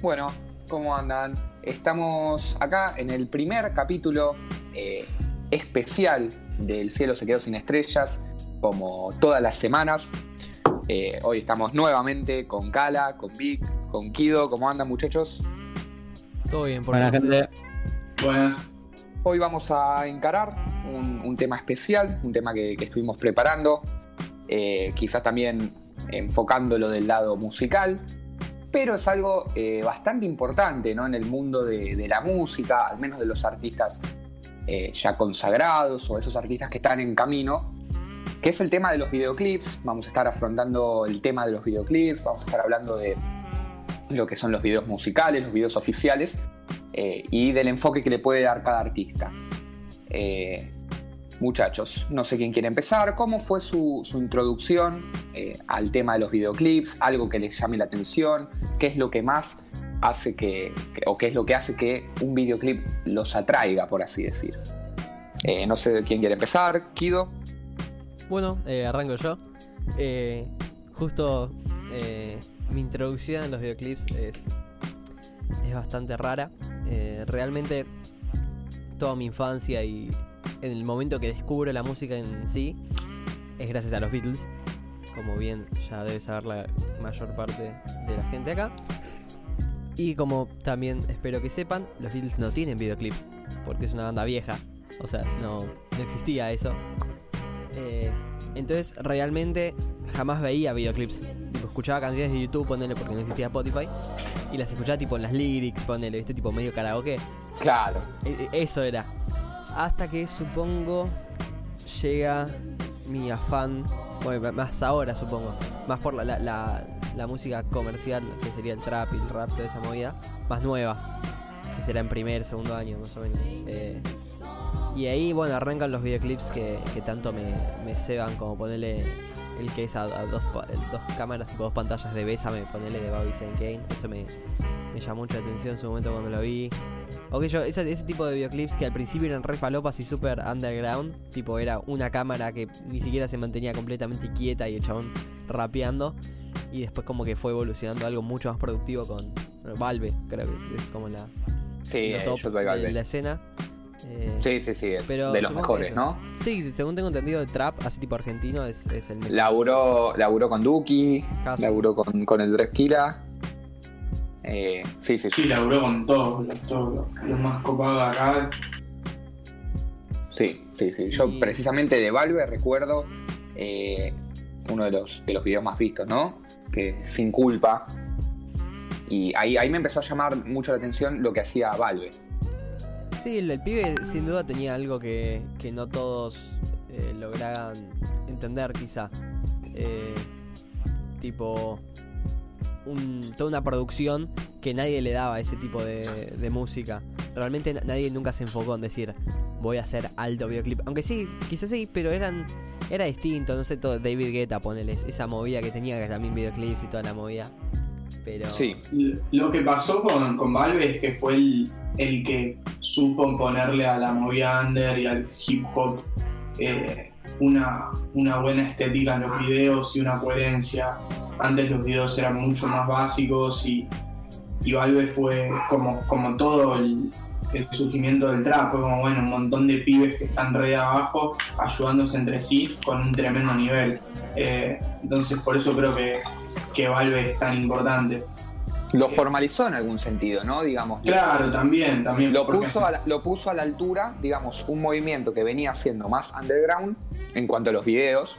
Bueno, ¿cómo andan? Estamos acá en el primer capítulo eh, especial del Cielo se quedó sin estrellas, como todas las semanas. Eh, hoy estamos nuevamente con Kala, con Vic, con Kido. ¿Cómo andan muchachos? Todo bien, por Buenas, gente. Buenas. Hoy vamos a encarar un, un tema especial, un tema que, que estuvimos preparando, eh, quizás también enfocándolo del lado musical, pero es algo eh, bastante importante ¿no? en el mundo de, la música, al menos de los artistas eh, ya consagrados o esos artistas que están en camino, que es el tema de los videoclips. Vamos a estar afrontando el tema de los videoclips, vamos a estar hablando de lo que son los videos musicales, los videos oficiales eh, y del enfoque que le puede dar cada artista. Muchachos, no sé quién quiere empezar. ¿Cómo fue su, introducción eh, al tema de los videoclips? ¿Algo que les llame la atención? ¿Qué es lo que más hace que, o qué es lo que hace que un videoclip los atraiga, por así decir? Eh, no sé quién quiere empezar. Kido. Bueno, eh, arranco yo. Justo mi introducción en los videoclips es, es bastante rara. Realmente toda mi infancia y en el momento que descubro la música en sí es gracias a los Beatles. Como bien ya debe saber la mayor parte de la gente acá. Y como también espero que sepan, los Beatles no tienen videoclips porque es una banda vieja. O sea, no, no existía eso. Eh, entonces realmente jamás veía videoclips. Tipo, escuchaba canciones de YouTube, ponele, porque no existía Spotify. Y las escuchaba tipo en las lyrics, ponele, viste, tipo medio karaoke. Claro. E- e- Eso era. Hasta que supongo llega mi afán, bueno, más ahora supongo, más por la, la, la- la música comercial, que sería el trap y el rap, toda esa movida, más nueva, que será en primer, segundo año más o menos. Eh, y ahí, bueno, arrancan los videoclips que, que tanto me, me ceban, como ponerle el que es a, a dos, dos cámaras, tipo dos pantallas de Bésame, ponerle de Bobby Saint Kane. Eso me, me llamó mucha atención en su momento cuando lo vi. O que yo, ese, ese tipo de videoclips que al principio eran re falopas y super underground, tipo era una cámara que ni siquiera se mantenía completamente quieta y el chabón rapeando. Y después como que fue evolucionando a algo mucho más productivo con Valve, creo que es como la, Sí, eh, top Valve. la escena. Eh, Sí, sí, sí, es pero de los mejores. ¿no? Sí, según tengo entendido, el trap, así tipo argentino, es, es el mejor. Laburó, laburó con Duki, Caso. laburó con, con el Drefkila. Eh, sí, sí, sí. Sí, laburó con todos los, todos los, más copados de acá. Sí, sí, sí. Yo Y- precisamente de Valve recuerdo eh, uno de los, de los videos más vistos, ¿no? Que es Sin Culpa. Y ahí, ahí me empezó a llamar mucho la atención lo que hacía Valve. Sí, el, pibe sin duda tenía algo que, que no todos eh, lograban entender quizá. Eh, tipo, un- toda una producción que nadie le daba ese tipo de, de música. Realmente na- nadie nunca se enfocó en decir, voy a hacer alto videoclip. Aunque sí, quizás sí, pero eran era distinto, no sé, todo David Guetta, ponele, esa movida que tenía que también videoclips y toda la movida. Pero... Sí, Lo que pasó con, con Valve es que fue el, el que supo ponerle a la movida under y al hip hop eh, una, una buena estética en los videos y una coherencia. Antes los videos eran mucho más básicos y, y Valve fue como, como todo el, el surgimiento del trap, fue como bueno, un montón de pibes que están re de abajo ayudándose entre sí con un tremendo nivel. Eh, entonces por eso creo que, que Valve es tan importante. lo formalizó en algún sentido, ¿no? Digamos. Claro, también, también. Lo puso, a la, lo puso a la altura, digamos, un movimiento que venía siendo más underground en cuanto a los videos,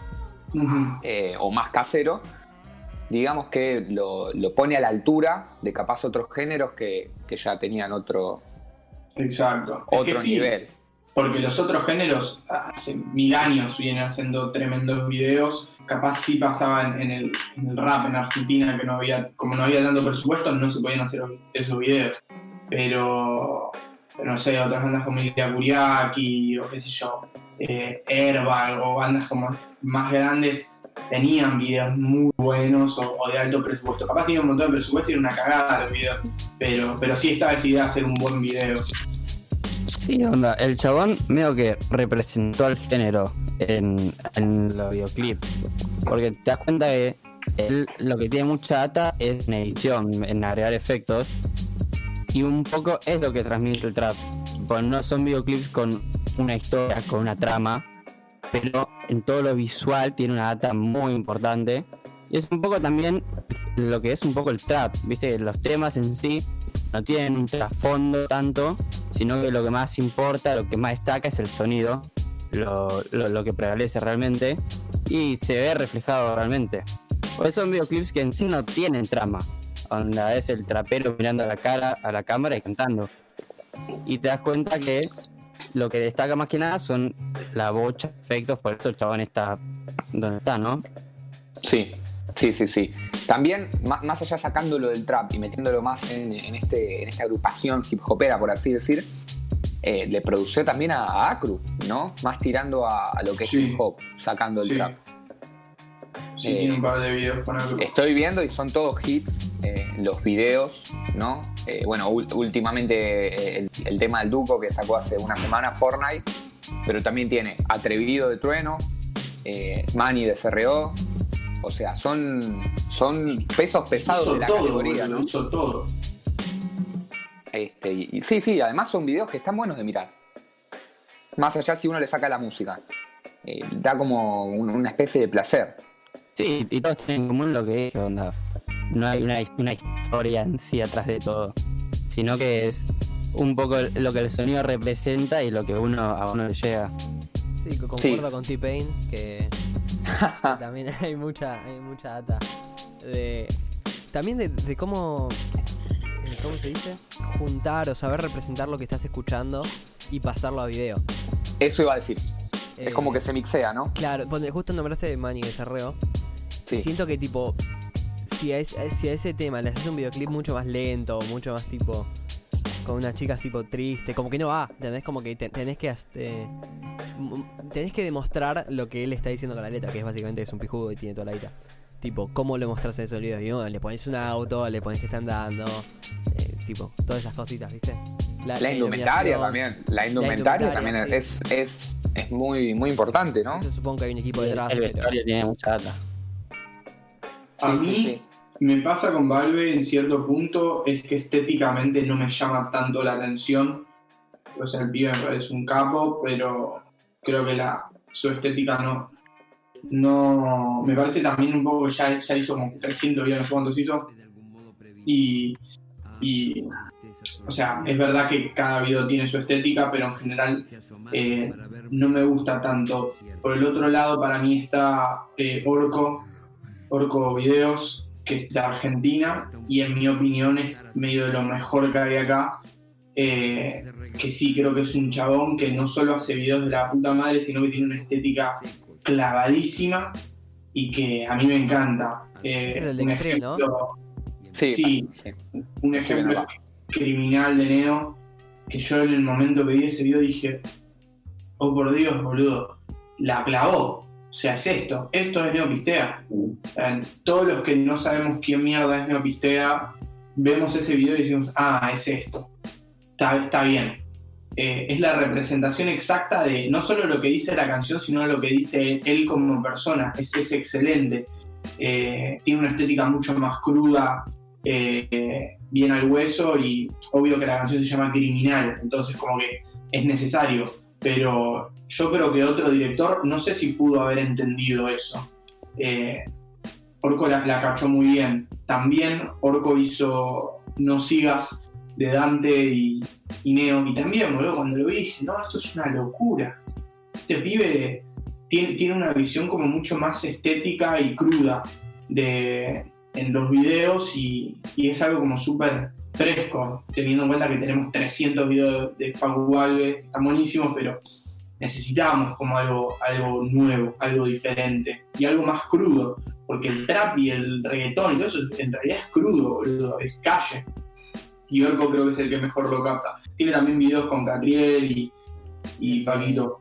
eh, o más casero, digamos que lo, lo pone a la altura de capaz otros géneros que, que ya tenían otro, Exacto. Es otro que sí, nivel. Porque los otros géneros hace mil años vienen haciendo tremendos videos. Capaz sí pasaban en el, en el rap en Argentina, que no había, como no había tanto presupuesto, no se podían hacer esos videos. Pero, pero no sé, otras bandas como Ilya Kuriaki o qué sé yo, eh, Airbag o bandas como más grandes tenían videos muy buenos o, de alto presupuesto. Capaz tenían un montón de presupuesto y era una cagada los videos. Pero, pero sí estaba decidida a hacer un buen video. Sí, onda, el chabón medio que representó al género en, en los videoclips. Porque te das cuenta que él lo que tiene mucha data es en edición, en agregar efectos. Y un poco es lo que transmite el trap. Pues no son videoclips con una historia, con una trama, pero en todo lo visual tiene una data muy importante. Y es un poco también lo que es un poco el trap, ¿viste? Los temas en sí no tienen un trasfondo tanto, sino que lo que más importa, lo que más destaca es el sonido, lo, lo, lo que prevalece realmente y se ve reflejado realmente. Pues son videoclips que en sí no tienen trama, onda es el trapero mirando a la cara, a la cámara y cantando. Y te das cuenta que lo que destaca más que nada son la bocha, efectos, por eso el chabón está donde está, ¿no? Sí, sí, sí, sí. También, má- más allá sacándolo del trap y metiéndolo más en, en este, en esta agrupación hip hopera, por así decir, eh, le produció también a, a Acru, ¿no? Más tirando a, a lo que es hip hop, sacando el Sí. trap. Sí, Eh, tiene un par de videos con algo. Estoy viendo y son todos hits, eh, los videos, ¿no? Eh, bueno, últimamente el, el tema del Duco que sacó hace una semana, Fortnite, pero también tiene Atrevido de Trueno, Manny de CRO, o sea, son, son pesos pesados hizo de la todo, categoría, boludo, ¿no? hizo todo. Este, y, y sí, sí, además son videos que están buenos de mirar. Más allá si uno le saca la música. Da como un- una especie de placer. Sí, y todos tienen en común lo que dije, onda. No hay una, una historia en sí atrás de todo, sino que es un poco lo que el sonido representa y lo que uno a uno le llega. Sí, co- concuerdo con T-Pain que que también hay mucha, hay mucha data. De, también de, de cómo, eh, ¿cómo se dice? Juntar o saber representar lo que estás escuchando y pasarlo a video. Eso iba a decir. es Eh, como que se mixea, ¿no? Claro, justo nombraste de Manny de Cerreo. Sí. Siento que tipo, si a, ese, si a ese tema le haces un videoclip mucho más lento, mucho más tipo, con unas chicas tipo triste, como que no va, ¿entendés? Como que te- tenés que este, tenés que demostrar lo que él está diciendo con la letra, que es básicamente que es un pijudo y tiene toda la guita. Tipo, ¿cómo lo mostrás en esos videos? Bueno, le pones un auto, le pones que está andando, eh, tipo, todas esas cositas, ¿viste? La indumentaria también. La indumentaria, indumentaria, también sí. es, es, es muy, muy importante, ¿no? Eso supongo que hay un equipo el detrás, el pero... vestuario tiene mucha data. A mí sí, me pasa con Valve en cierto punto es que estéticamente no me llama tanto la atención. O sea, el pibe me parece un capo, pero creo que la, su estética no. No. Me parece también un poco que ya, ya hizo como 300 videos, no sé cuántos hizo. Y. y o sea, es verdad que cada video tiene su estética, pero en general eh, no me gusta tanto. Por el otro lado, para mí está eh, Orco, Orco Videos, que es de Argentina, y en mi opinión es medio de lo mejor que hay acá. Eh, que sí, creo que es un chabón que no solo hace videos de la puta madre, sino que tiene una estética clavadísima y que a mí me encanta. Eh, Ese es el de un Extreme, ¿no? ejemplo- Sí, Sí. sí. un ejemplo criminal de Neo, que yo en el momento que vi ese video dije, oh por Dios, boludo, la clavó. O sea, es esto, esto es Neopistea. Todos los que no sabemos quién mierda es Neopistea, vemos ese video y decimos, ah, es esto. Está, está bien. Eh, es la representación exacta de no solo lo que dice la canción, sino lo que dice él como persona. Es, excelente. Eh, tiene una estética mucho más cruda, eh, bien al hueso y obvio que la canción se llama Criminal, entonces como que es necesario, pero yo creo que otro director no sé si pudo haber entendido eso. Eh, Orco la, la cachó muy bien. También Orco hizo No sigas de Dante y, y Neo, y también, cuando lo vi dije, no, esto es una locura. Este pibe tiene, tiene una visión como mucho más estética y cruda de, en los videos y, y es algo como súper fresco, teniendo en cuenta que tenemos 300 videos de Facu Valve, están buenísimos, pero necesitábamos como algo, algo nuevo, algo diferente y algo más crudo, porque el trap y el reggaetón y todo eso en realidad es crudo, boludo, es calle. Y Orco creo que es el que mejor lo capta. Tiene también videos con Catriel y, y Paquito.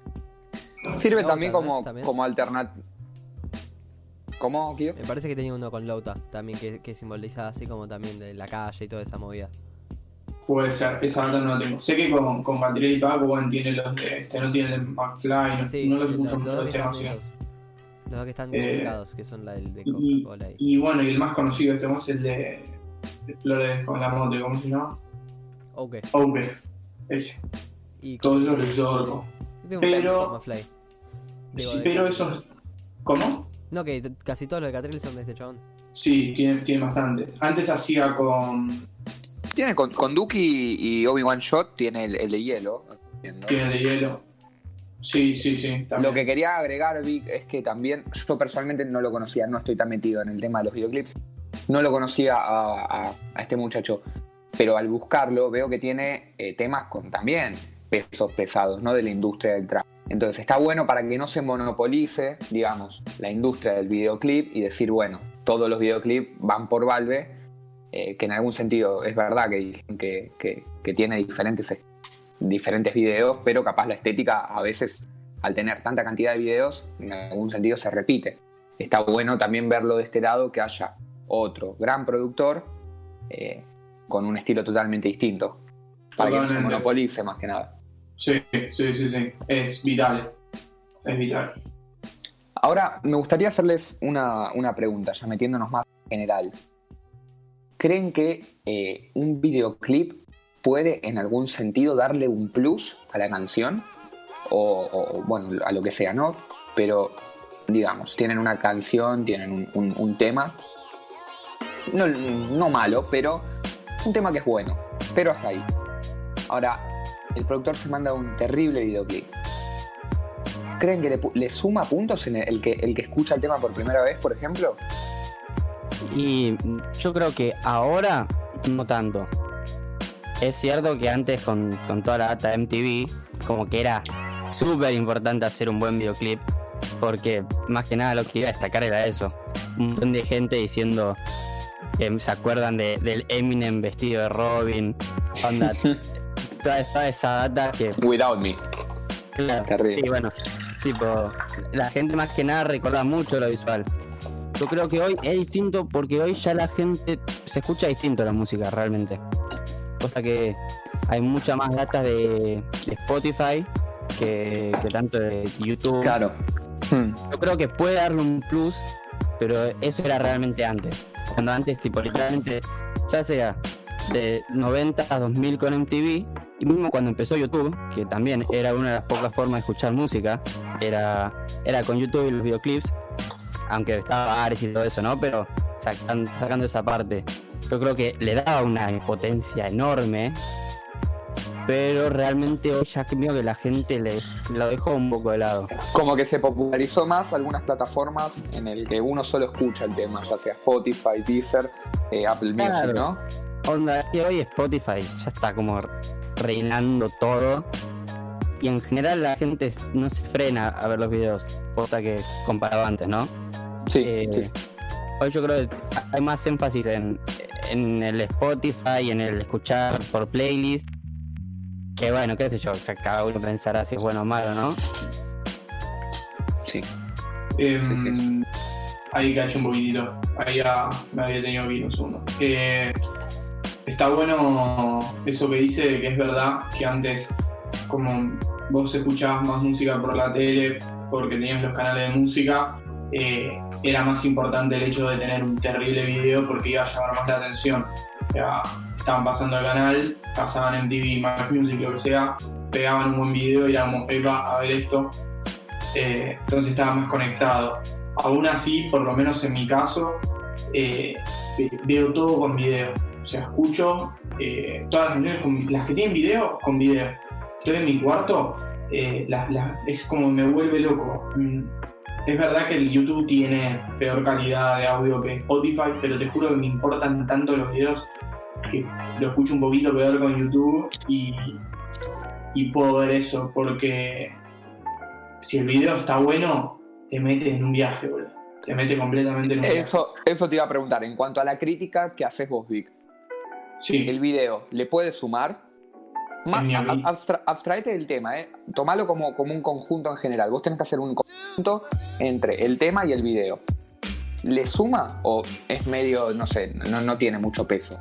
Sirve también como, También. como alternativa. ¿Cómo, Kio? Me parece que tenía uno con Lauta también que, que simbolizaba así como también de la calle y toda esa movida. Puede ser, esa banda no la tengo. Sé que con, con y Paco, bueno, tiene los de, este no tiene el de McFly, no, Sí, no los los, escucho los mucho este música. esos. Los dos que están Eh, publicados, que son la del de Coca-Cola. y- Y bueno, y el más conocido de este es el de, de Flores con la moto, ¿cómo se llama? Ok. OK. Ese. Y Todo eso lo hizo Orco. tengo un pero-. Digo, pero eso. ¿Cómo? No, que casi todos los de Catriel son de este chabón. Sí, tiene, tiene bastante. Antes hacía con. Tiene con, con Duki y Obi-Wan Shot, tiene el, el de hielo. entiendo. Tiene de hielo. Sí, sí, sí. También. Lo que quería agregar, Vic, es que también yo personalmente no lo conocía, no estoy tan metido en el tema de los videoclips, no lo conocía a, a- a este muchacho, pero al buscarlo veo que tiene eh, temas con también pesos pesados, ¿no? De la industria del trap. Entonces está bueno para que no se monopolice, digamos, la industria del videoclip y decir, bueno, todos los videoclips van por Valve, eh, que en algún sentido es verdad que, que, que- que tiene diferentes, diferentes videos, pero capaz la estética a veces al tener tanta cantidad de videos, en algún sentido se repite. Está bueno también verlo de este lado, que haya otro gran productor eh, con un estilo totalmente distinto, para que no se monopolice más que nada. Sí, sí, sí, sí. Es vital. Es vital. Ahora, me gustaría hacerles una, una pregunta, ya metiéndonos más en general. ¿Creen que eh, un videoclip puede en algún sentido darle un plus a la canción? O, bueno, a lo que sea, ¿no? Pero, digamos, tienen una canción, tienen un, un- un tema, no, no malo, pero un tema que es bueno, pero hasta ahí. Ahora, el productor se manda un terrible videoclip. ¿Creen que le, suma puntos en el, el que, el que escucha el tema por primera vez, por ejemplo? Y yo creo que ahora no tanto. Es cierto que antes con, con toda la data de MTV, como que era súper importante hacer un buen videoclip, porque más que nada lo que iba a destacar era eso. Un montón de gente diciendo que se acuerdan de- del Eminem vestido de Robin, onda, toda, toda esa data que Without Me. Claro, Terrible. sí, bueno, tipo, la gente más que nada recuerda mucho lo visual. Yo creo que hoy es distinto porque hoy ya la gente se escucha distinto la música realmente. Cosa que hay mucha más data de, de Spotify que, que tanto de YouTube. Claro. Hmm. Yo creo que puede darle un plus, pero eso era realmente antes. Cuando antes, tipo, literalmente, ya sea de 90 a 2000 con MTV, y mismo cuando empezó YouTube, que también era una de las pocas formas de escuchar música, era, era con YouTube y los videoclips, aunque estaba Ares y todo eso, ¿no? Pero sacan- sacando esa parte, yo creo que le daba una potencia enorme, pero realmente hoy ya creo que la gente le lo dejó un poco de lado. Como que se popularizó más algunas plataformas en el que uno solo escucha el tema, ya sea Spotify, Deezer, eh, Apple Music. ¿no? Onda, que hoy Spotify ya está como reinando todo. Y en general la gente no se frena a ver los videos, cosa que comparado antes, ¿no? Sí, Eh, sí. Hoy yo creo que hay más énfasis en, en el Spotify, en el escuchar por playlist. Que bueno, qué sé yo, cada uno pensará si es bueno o malo, ¿no? sí. Em, Sí, sí. Ahí cacho un poquitito. Ahí ya me había tenido aquí un segundo. Eh, está bueno eso que dice que es verdad que antes, como vos escuchabas más música por la tele, porque tenías los canales de música, eh, era más importante el hecho de tener un terrible video porque iba a llamar más la atención. O sea, estaban pasando el canal, pasaban MTV, Max Music, lo que sea, pegaban un buen video y como, va a ver esto. Eh, entonces estaba más conectado. Aún así, por lo menos en mi caso, eh, ve- veo todo con video. O sea, escucho eh, todas las canciones, con- las que tienen video, con video. Estoy en mi cuarto, eh, es como me vuelve loco. Mm, Es verdad que el YouTube tiene peor calidad de audio que Spotify, pero te juro que me importan tanto los videos que lo escucho un poquito peor con YouTube y, y puedo ver eso, porque si el video está bueno, te mete en un viaje, boludo. Te mete completamente en un viaje. Eso, eso te iba a preguntar. En cuanto a la crítica que haces vos, Vic, Sí, ¿el video le puede sumar? Abstra- abstraete del tema, ¿eh? Tomalo como, como un conjunto en general. Vos tenés que hacer un conjunto entre el tema y el video. ¿Le suma o es medio, no sé, no, no tiene mucho peso?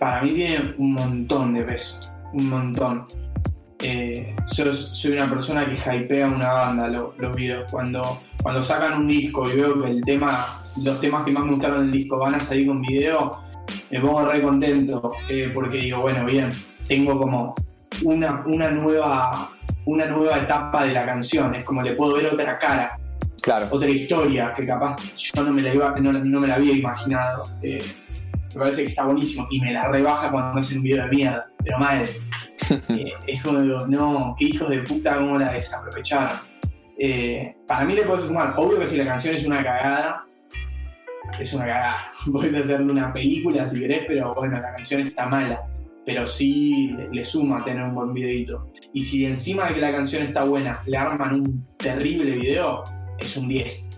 para mí tiene un montón de peso. Un montón. Eh, yo soy una persona que hypea una banda lo- los videos. Cuando, cuando sacan un disco y veo que el tema, los temas que más me gustaron del disco van a salir con video, me pongo re contento eh, porque digo, bueno, bien, tengo como una, una, nueva, una nueva etapa de la canción, es como le puedo ver otra cara, Claro. otra historia que capaz yo no me la, iba, no, no me la había imaginado. Eh, me parece que está buenísimo y me la rebaja cuando hacen un video de mierda, pero mal. Eh, es como digo, no, qué hijos de puta, cómo la desaprovecharon. Eh, para mí le puedo sumar, obvio que si la canción es una cagada, es una cagada. Puedes hacerle una película si querés, pero bueno, la canción está mala. Pero sí le, suma tener un buen videito. Y si encima de que la canción está buena le arman un terrible video, es un 10.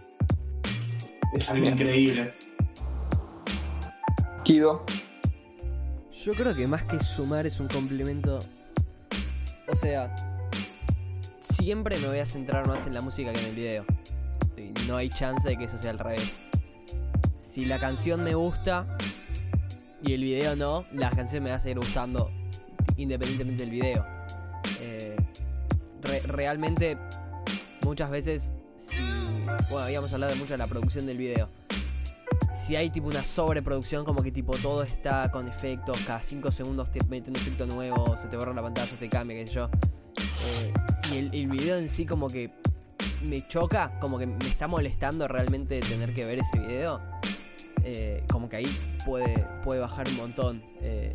Es algo Bien. increíble. Kido. Yo creo que más que sumar es un complemento. O sea, siempre me voy a centrar más en la música que en el video. Y no hay chance de que eso sea al revés. Si la canción me gusta y el video no, la canción me va a seguir gustando independientemente del video. Eh, re- realmente, muchas veces, si. Bueno, habíamos hablado mucho de la producción del video si hay tipo una sobreproducción, como que tipo todo está con efectos, cada 5 segundos te meten un efecto nuevo, se te borra la pantalla, te cambia, qué sé yo. Eh, y el, el video en sí como que me choca, como que me está molestando realmente tener que ver ese video. Eh, como que ahí puede, puede bajar un montón. eh.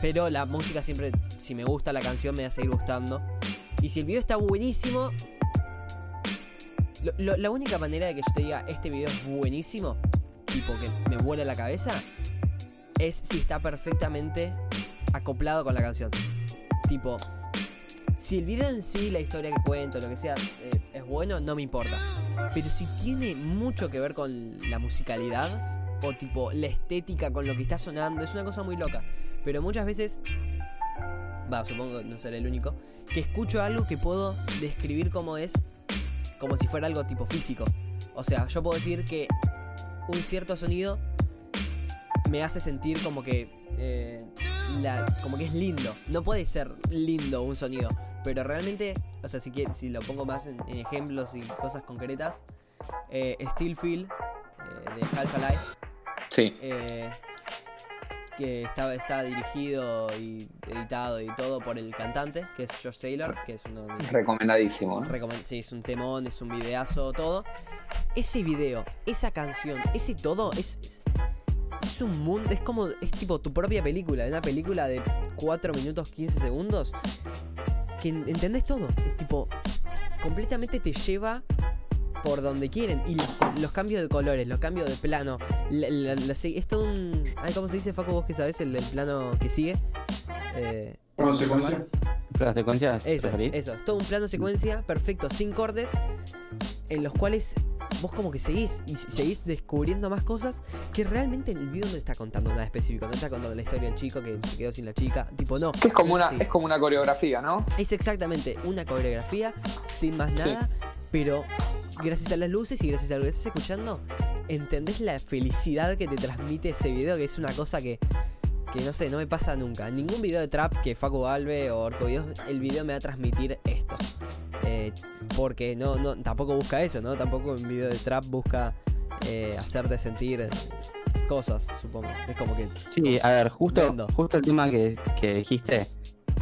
pero la música siempre, si me gusta la canción, me va a seguir gustando. Y si el video está buenísimo, la única manera de que yo te diga este video es buenísimo, tipo que me vuela la cabeza, es si está perfectamente acoplado con la canción. Tipo, si el video en sí, la historia que cuento, lo que sea, eh, es bueno, no me importa. Pero si tiene mucho que ver con la musicalidad, o tipo la estética con lo que está sonando, es una cosa muy loca. Pero muchas veces, va, supongo que no seré el único, que escucho algo que puedo describir como es como si fuera algo tipo físico. O sea, yo puedo decir que un cierto sonido me hace sentir como que eh, la- como que es lindo. No puede ser lindo un sonido, pero realmente, o sea, si, si lo pongo más en, en ejemplos y cosas concretas, eh, Still Feel eh, de Half-Life Sí. eh, que está, está dirigido y editado y todo por el cantante, que es Josh Taylor, que es uno de mis Recomendadísimo. ¿eh? Recomen- sí, es un temón, es un videazo, todo. Ese video, esa canción, ese todo es, es, es un mundo, es como, es tipo tu propia película, una película de 4 minutos 15 segundos, que en- entendés todo, es tipo, completamente te lleva por donde quieren. Y los, los cambios de colores, los cambios de plano, la- la- la- es todo un... Ay, ¿Cómo se dice, Facu, vos que sabés el, el plano que sigue? Eh, Consecuencia. ¿Las secuencias? ¿te eso, eso, es todo un plano secuencia perfecto, sin cortes, en los cuales vos como que seguís y se- seguís descubriendo más cosas que realmente el video no está contando nada específico, no está contando la historia del chico que se quedó sin la chica, tipo no. Es como una, Sí. es como una coreografía, ¿no? Es exactamente una coreografía sin más nada, pero gracias a las luces y gracias a lo que estás escuchando, entendés la felicidad que te transmite ese video, que es una cosa que, que no sé, no me pasa nunca. Ningún video de trap que Facu Valve o Orco Videos, el video me va a transmitir esto. Eh, porque no, no, tampoco busca eso, ¿no? Tampoco un video de trap busca eh, hacerte sentir cosas, supongo. Es como que Sí, a ver, justo, justo el tema que, que dijiste.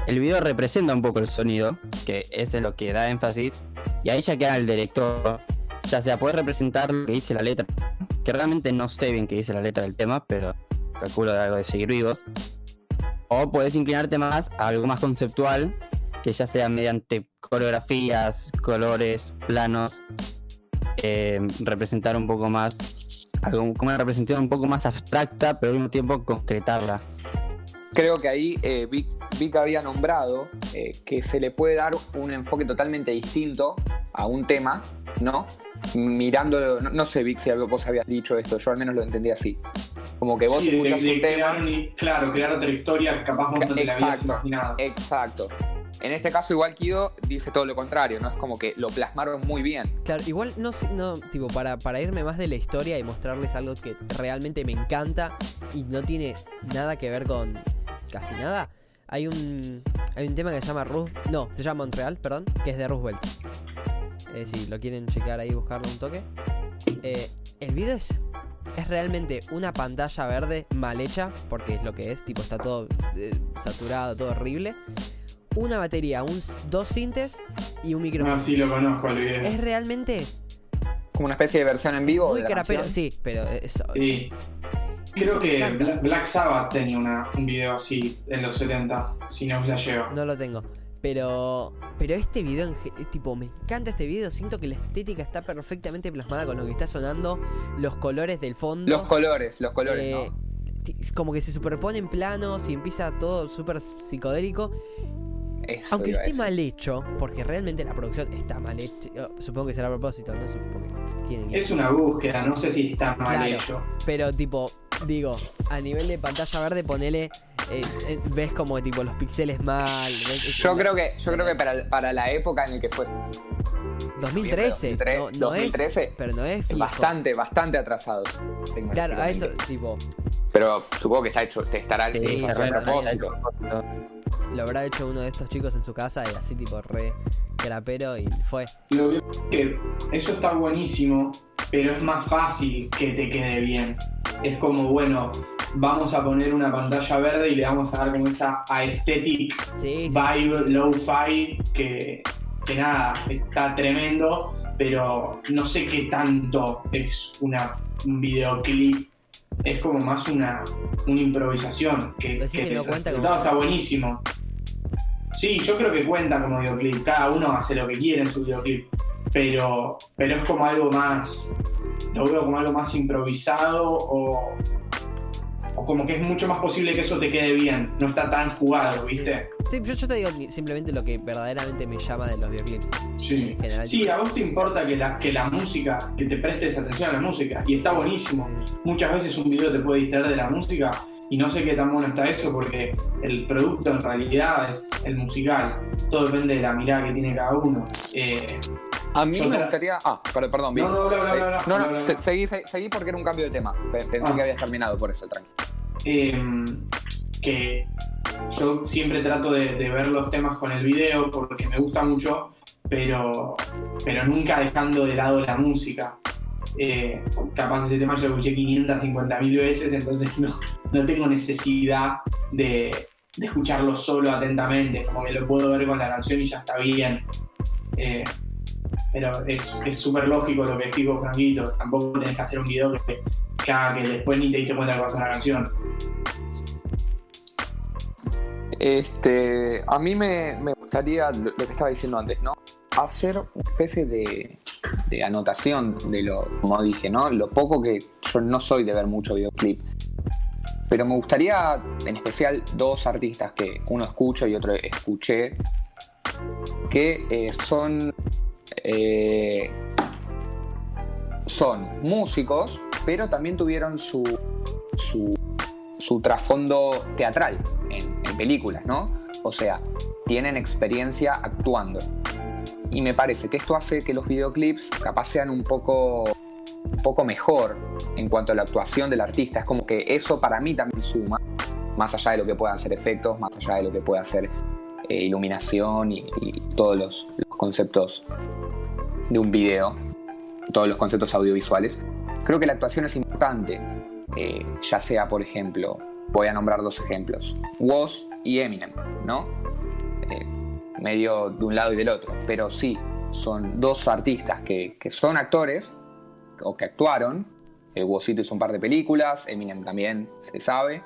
El video representa un poco el sonido, que es en lo que da énfasis, y ahí ya queda el director. Ya sea, puede representar lo que dice la letra, que realmente no sé bien qué dice la letra del tema, pero calculo de algo de seguir vivos. O puedes inclinarte más a algo más conceptual, que ya sea mediante coreografías, colores, planos, eh, representar un poco más algo como una representación un poco más abstracta, pero al mismo tiempo concretarla. Creo que ahí eh, Vic, había nombrado eh, que se le puede dar un enfoque totalmente distinto a un tema, ¿no? Mirándolo, no, no sé Vic si algo vos habías dicho esto, yo al menos lo entendí así. Como que vos Sí, de- escuchás de un tema. crear un- claro, crear otra historia capaz vos no te la habías Exacto. imaginado. Exacto. En este caso, igual Kido dice todo lo contrario, ¿no? Es como que lo plasmaron muy bien. Claro, igual no, sé- no tipo, para, para irme más de la historia y mostrarles algo que realmente me encanta y no tiene nada que ver con casi nada, hay un, hay un tema que se llama Rus, no, se llama Montreal, perdón, que es de Roosevelt. Eh, si lo quieren checar ahí, buscarlo un toque. Eh, el video es es realmente una pantalla verde mal hecha, porque es lo que es, tipo está todo eh, saturado, todo horrible. Una batería, un, dos sintes y un micrófono. No, sí lo conozco el video. Es realmente Como una especie de versión en vivo. muy carapero, sí, pero eso. Sí. Eso Creo que Black Sabbath tenía una, un video así en los 70, si no la llevo. No lo tengo. Pero. Pero este video, en tipo, me encanta este video. Siento que la estética está perfectamente plasmada con lo que está sonando. Los colores del fondo. Los colores, los colores, Eh, ¿no? es como que se superponen planos y empieza todo súper psicodélico. Eso Aunque esté mal hecho, porque realmente la producción está mal hecha. eh, Supongo que será a propósito, ¿no? Supongo que Es una búsqueda, no sé si está mal Claro. hecho. Pero tipo, digo, a nivel de pantalla verde, ponele. eh, eh, ves como tipo los píxeles mal. ves- es- Yo creo que, yo creo que para, para la época en la que fue 2013. 2013, no, no 2013, es, pero no es viejo. bastante, bastante atrasados. Claro, a eso, tipo, Pero supongo que está hecho, te estará Sí, a re- propósito. Lo habrá hecho uno de estos chicos en su casa y así, tipo, re grapero y fue. Lo que que eso está buenísimo, pero es más fácil que te quede bien. Es como, bueno, vamos a poner una pantalla verde y le vamos a dar como esa aesthetic Sí, sí. vibe low-fi que, que nada, está tremendo, pero no sé qué tanto es una, un videoclip. Es como más una, una improvisación. Que, que el no cuenta como- resultado está buenísimo. Sí, yo creo que cuenta como videoclip. Cada uno hace lo que quiere en su videoclip. Pero, pero es como algo más. Lo veo como algo más improvisado o, o como que es mucho más posible que eso te quede bien. No está tan jugado, ¿viste? Sí, yo, yo te digo simplemente lo que verdaderamente me llama de los videoclips. Sí. En general. Sí, a vos te importa que la, que la música, que te prestes atención a la música. Y está buenísimo. Muchas veces un video te puede distraer de la música y no sé qué tan bueno está eso porque el producto en realidad es el musical. Todo depende de la mirada que tiene cada uno. Eh, A mí me gustaría. Ah, per- perdón, bien. No, no, bla, bla, bla, no, no, se- seguí, se- seguí porque era un cambio de tema. Pe- Pensé Ah. que habías terminado por eso, tranqui. eh, que yo siempre trato de, de ver los temas con el video porque me gusta mucho, pero, pero nunca dejando de lado la música. Eh, capaz ese tema yo lo escuché 550 mil veces, entonces no, no tengo necesidad de, de escucharlo solo atentamente, como que lo puedo ver con la canción y ya está bien. Eh, pero es súper lógico lo que decís vos, Franquito. Tampoco tenés que hacer un video que, que que después ni te diste cuenta que pasó la canción. Este, a mí me, me gustaría, lo, lo que estaba diciendo antes, ¿no? Hacer una especie de, de anotación de lo, como dije, ¿no? Lo poco que yo no soy de ver mucho videoclip. Pero me gustaría, en especial, dos artistas que uno escucho y otro escuché, que eh, son, eh, son músicos, pero también tuvieron su, su, su trasfondo teatral en, en películas, ¿no? O sea, tienen experiencia actuando. Y me parece que esto hace que los videoclips capaz sean un poco, un poco mejor en cuanto a la actuación del artista. Es como que eso para mí también suma, más allá de lo que puedan ser efectos, más allá de lo que pueda ser eh, iluminación y, todos los, conceptos de un video, todos los conceptos audiovisuales. Creo que la actuación es importante, eh, ya sea, por ejemplo, voy a nombrar dos ejemplos, Woz y Eminem, ¿no? Eh, medio de un lado y del otro, pero sí, son dos artistas que, que son actores o que actuaron. El Wozito hizo un par de películas, Eminem también se sabe.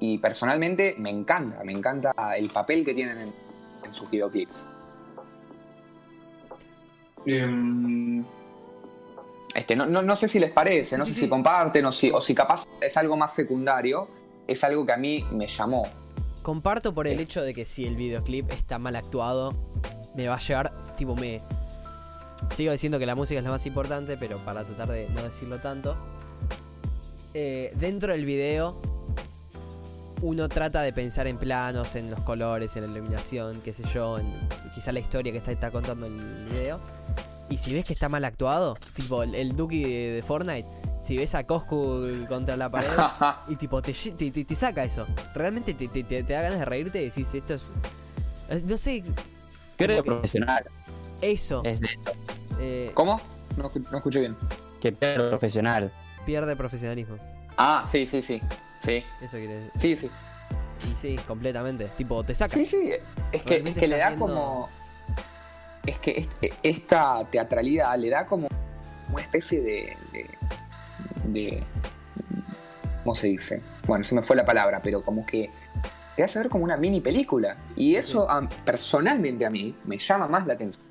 Y personalmente me encanta, me encanta el papel que tienen en, en sus videoclips. Em, Este, no, no, no sé si les parece, no Sí, sé sí, si comparten o si, o si capaz es algo más secundario, es algo que a mí me llamó. Comparto por el hecho de que si el videoclip está mal actuado, me va a llevar, tipo, me... Sigo diciendo que la música es lo más importante, pero para tratar de no decirlo tanto. eh, dentro del video, uno trata de pensar en planos, en los colores, en la iluminación, qué sé yo, en quizá la historia que está, está contando el video. Y si ves que está mal actuado, tipo el, el Duki de, de Fortnite, si ves a Coscu contra la pared, y tipo, te, te, te- te saca eso. Realmente te, te- te- te da ganas de reírte y decís, esto es. No sé, Creo que- profesional. eso. Es de esto. eh, ¿Cómo? No, no escuché bien. Que pero profesional. pierde profesionalismo. Ah, sí, sí, sí. Sí, Eso quiere decir. sí, sí. Y sí, completamente. Tipo, te saca. Sí, sí. Es que, es que le da viendo- como. Es que este- esta teatralidad le da como una especie de. de, de- ¿Cómo se dice? Bueno, se me fue la palabra, pero como que te hace ver como una mini película. Y eso, a- personalmente a mí, me llama más la atención.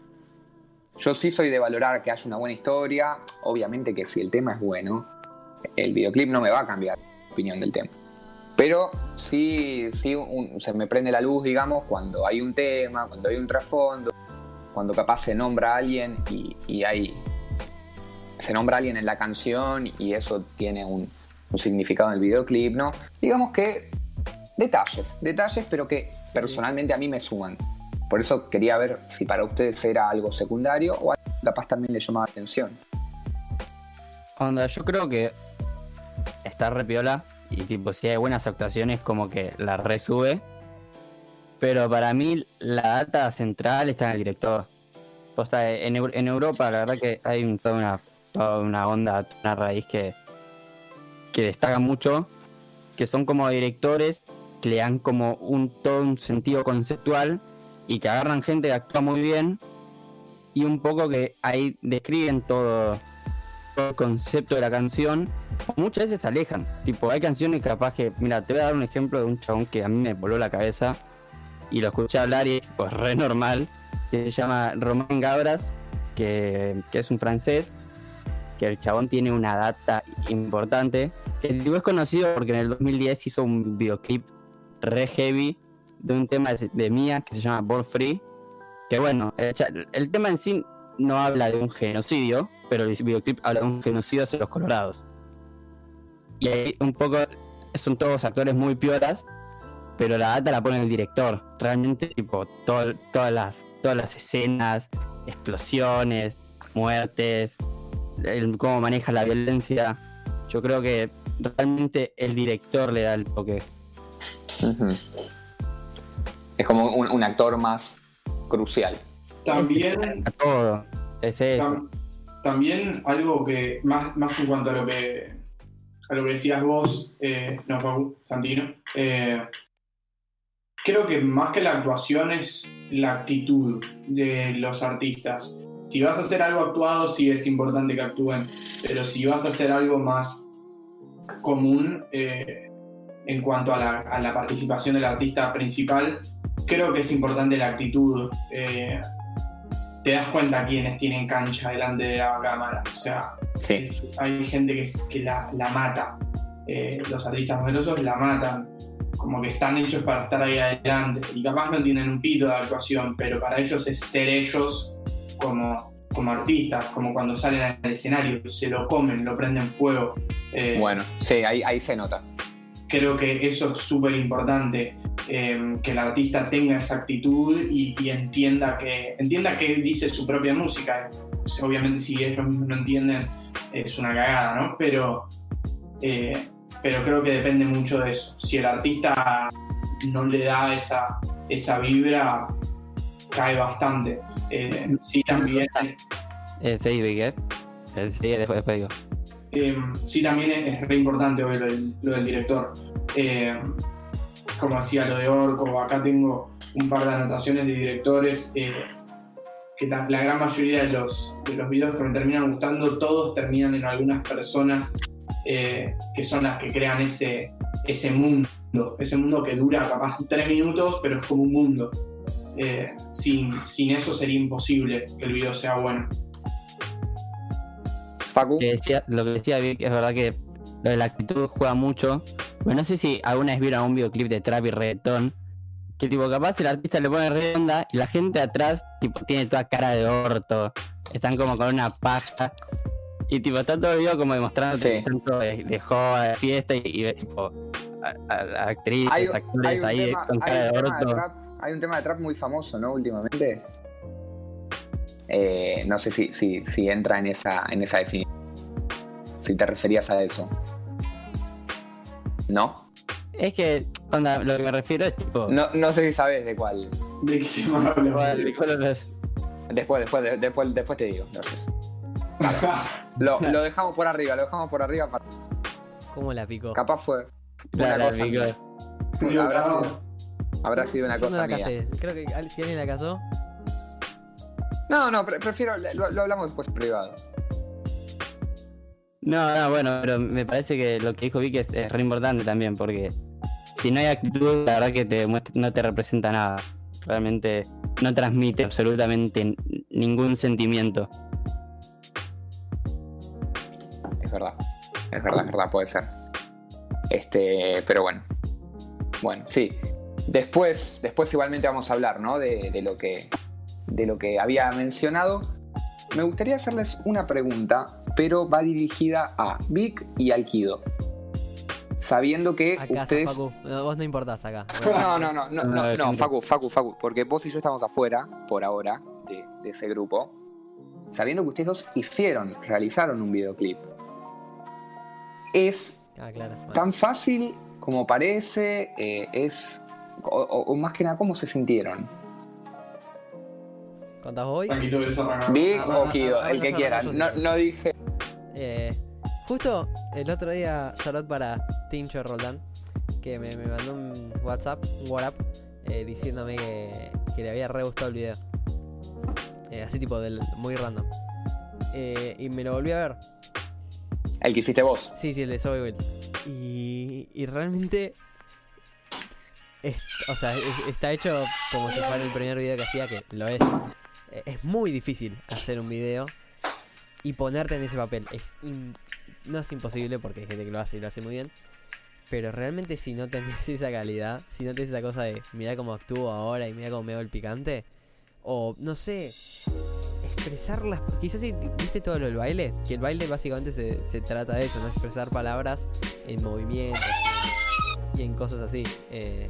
Yo sí soy de valorar que haya una buena historia. Obviamente que si el tema es bueno, el videoclip no me va a cambiar opinión del tema. Pero sí, sí se me prende la luz, digamos, cuando hay un tema, cuando hay un trasfondo, cuando capaz se nombra a alguien y, y hay. Se nombra a alguien en la canción y eso tiene un, un significado en el videoclip, ¿no? Digamos que detalles, detalles, pero que personalmente a mí me suman. Por eso quería ver si para ustedes era algo secundario o algo que capaz también le llamaba la atención. Onda, yo creo que está re piola y tipo si hay buenas actuaciones como que la resube. Pero para mí la data central está en el director. Posta, en, Eu- en Europa la verdad que hay toda, una, toda una onda, toda una raíz que, que destaca mucho, que son como directores que le dan como un todo un sentido conceptual y que agarran gente que actúa muy bien y un poco que ahí describen todo el concepto de la canción, muchas veces se alejan. Tipo, hay canciones capaz que, mira, te voy a dar un ejemplo de un chabón que a mí me voló la cabeza y lo escuché hablar y es pues, re normal, que se llama Romain Gabras, que, que es un francés, que el chabón tiene una data importante, que tipo, es conocido porque en el 2010 hizo un videoclip re heavy de un tema de, Mía que se llama Born Free, que bueno, el tema en sí no habla de un genocidio, pero el videoclip habla de un genocidio hacia los colorados. Y ahí un poco son todos actores muy pioras, pero la data la pone el director. Realmente, tipo, todo- todas, las, todas las escenas, explosiones, muertes, el- cómo maneja la violencia. Yo creo que realmente el director le da el toque. Es como un, un actor más crucial. También, A todo. Es eso. tam- también algo que, más, más en cuanto a lo que a lo que decías vos, eh, no, Facu, Santino, eh, creo que más que la actuación es la actitud de los artistas. Si vas a hacer algo actuado, sí es importante que actúen, pero si vas a hacer algo más común eh, en cuanto a la, participación del artista principal, creo que es importante la actitud. Te das cuenta quiénes tienen cancha delante de la cámara. O sea, Sí. hay gente que, es- que la, la mata. Eh, los artistas poderosos la matan. Como que están hechos para estar ahí adelante. Y capaz no tienen un pito de actuación, pero para ellos es ser ellos como, como artistas, como cuando salen al escenario, se lo comen, lo prenden fuego. Eh, Bueno, sí, ahí, ahí se nota. creo que eso es súper importante, eh, que el artista tenga esa actitud y, y entienda que entienda que dice su propia música. Obviamente si ellos mismos no entienden es una cagada, ¿no? Pero, eh, pero creo que depende mucho de eso. Si el artista no le da esa, esa vibra, cae bastante. Eh, sí, también Eh, sí, sí, después, después digo. Eh, sí, también es, re importante lo del, lo del director. Como decía lo de Orco, acá tengo un par de anotaciones de directores eh, que la, la gran mayoría de los, de los videos que me terminan gustando, todos terminan en algunas personas eh, que son las que crean ese, ese mundo, ese mundo que dura capaz tres minutos, pero es como un mundo. Eh, sin, sin eso sería imposible que el video sea bueno. Facu. que decía- lo que decía Vic es verdad que lo de la actitud juega mucho. Pero no sé si alguna vez vieron un videoclip de trap y reggaetón. Que tipo, capaz el artista le pone re onda y la gente atrás, tipo, tiene toda cara de orto. Están como con una paja. Y tipo, está todo el video como demostrando Sí. de, de joda, de fiesta y, y ves tipo a- a- a actrices, Hay, actores hay ahí tema, con cara de orto. trap, hay un tema de trap muy famoso, ¿no? Últimamente. Eh, no sé si, si, si entra en esa, en esa definición. Si te referías a eso. ¿No? Es que, onda, lo que me refiero es tipo. No, no sé si sabes de cuál. ¿De qué se me habla? ¿cuál- cuál es? Después, después, después, después te digo. Gracias. Lo, lo dejamos por arriba, lo dejamos por arriba. para- ¿Cómo la picó? Capaz fue. La- Una la cosa pico. mía. Habrá sido, habrá sido una Yo no cosa la mía. casé. Creo que si alguien la casó. No, no, pre- prefiero, lo, lo hablamos después en privado. No, no, bueno, pero me parece que lo que dijo Vicky es, es re importante también, porque si no hay actitud, la verdad que te no te representa nada. Realmente no transmite absolutamente ningún sentimiento. Es verdad. Es verdad, es verdad, puede ser. Este, pero bueno. Bueno, sí. Después, después igualmente vamos a hablar, ¿no? De lo que. De lo que había mencionado. Me gustaría hacerles una pregunta, pero va dirigida a Vic y al Kido. Sabiendo que ustedes. Facu. No, vos no importás acá. No, no, no, no, no, No, no. Facu, Facu, Facu, porque vos y yo estamos afuera, por ahora, de, de ese grupo, sabiendo que ustedes dos hicieron, realizaron un videoclip. Es Ah, claro. Bueno. tan fácil como parece, eh, es. O, o- o más que nada, ¿cómo se sintieron? ¿Contás hoy? Que. ¿Vic Ah, o ah, Kido? ah, el ah, que no, quiera. yo No, no dije. Eh, justo el otro día, Charlotte para Tincho Roldán, que me, me mandó un WhatsApp, un WhatsApp, eh, diciéndome que, que le había re gustado el video. Eh, así tipo del, muy random. Eh, y me lo volví a ver. El que hiciste vos. Sí, sí, el de Zoe Will. Y, y realmente. es- o sea, es- está hecho como si fuera el primer video que hacía, que lo es. Eh, Es muy difícil hacer un video y ponerte en ese papel. Es im- no es imposible porque hay gente que lo hace y lo hace muy bien. Pero realmente si no tenés esa calidad, si no tenés esa cosa de mira cómo actúo ahora y mira cómo me hago el picante, o no sé, expresarlas. Quizás si viste todo lo del baile, que el baile básicamente se, se trata de eso, ¿no? Expresar palabras en movimientos y en cosas así. eh.